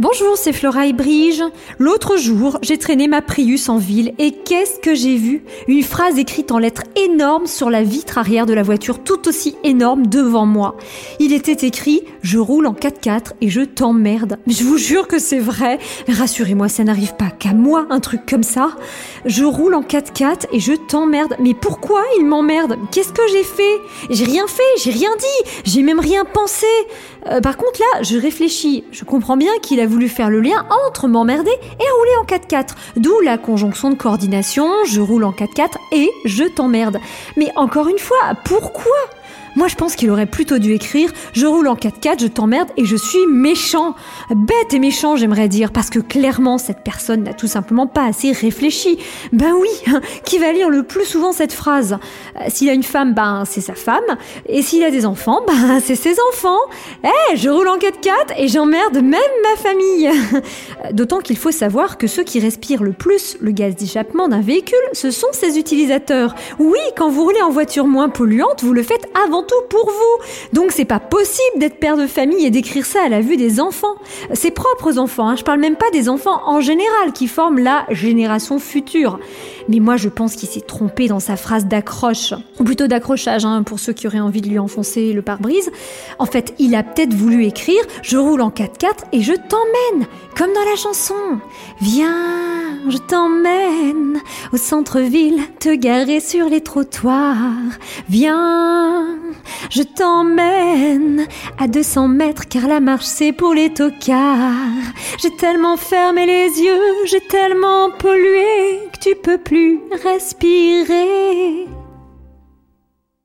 Bonjour, c'est Flora et Brige. L'autre jour, j'ai traîné ma Prius en ville et qu'est-ce que j'ai vu? Une phrase écrite en lettres énormes sur la vitre arrière de la voiture, tout aussi énorme devant moi. Il était écrit Je roule en 4x4 et je t'emmerde. Je vous jure que c'est vrai. Rassurez-moi, ça n'arrive pas qu'à moi, un truc comme ça. Je roule en 4x4 et je t'emmerde. Mais pourquoi il m'emmerde? Qu'est-ce que j'ai fait? J'ai rien fait, j'ai rien dit, j'ai même rien pensé. Euh, par contre, là, je réfléchis. Je comprends bien qu'il a voulu faire le lien entre m'emmerder et rouler en 4x4. D'où la conjonction de coordination, je roule en 4x4 et je t'emmerde. Mais encore une fois, pourquoi? Moi, je pense qu'il aurait plutôt dû écrire Je roule en 4x4, je t'emmerde et je suis méchant. Bête et méchant, j'aimerais dire, parce que clairement, cette personne n'a tout simplement pas assez réfléchi. Ben oui, qui va lire le plus souvent cette phrase? Euh, S'il a une femme, ben c'est sa femme. Et s'il a des enfants, ben c'est ses enfants. Eh, je roule en 4x4 et j'emmerde même ma famille. D'autant qu'il faut savoir que ceux qui respirent le plus le gaz d'échappement d'un véhicule, ce sont ses utilisateurs. Oui, quand vous roulez en voiture moins polluante, vous le faites avant tout pour vous. Donc c'est pas possible d'être père de famille et d'écrire ça à la vue des enfants. Ses propres enfants, hein. je parle même pas des enfants en général qui forment la génération future. Mais moi je pense qu'il s'est trompé dans sa phrase d'accroche, ou plutôt d'accrochage hein, pour ceux qui auraient envie de lui enfoncer le pare-brise. En fait, il a peut-être voulu écrire Je roule en 4x4 et je t'emmène, comme dans la chanson. Viens, je t'emmène au centre-ville, te garer sur les trottoirs. Viens, je t'emmène à 200 mètres car la marche c'est pour les tocards. J'ai tellement fermé les yeux, j'ai tellement pollué que tu peux plus respirer.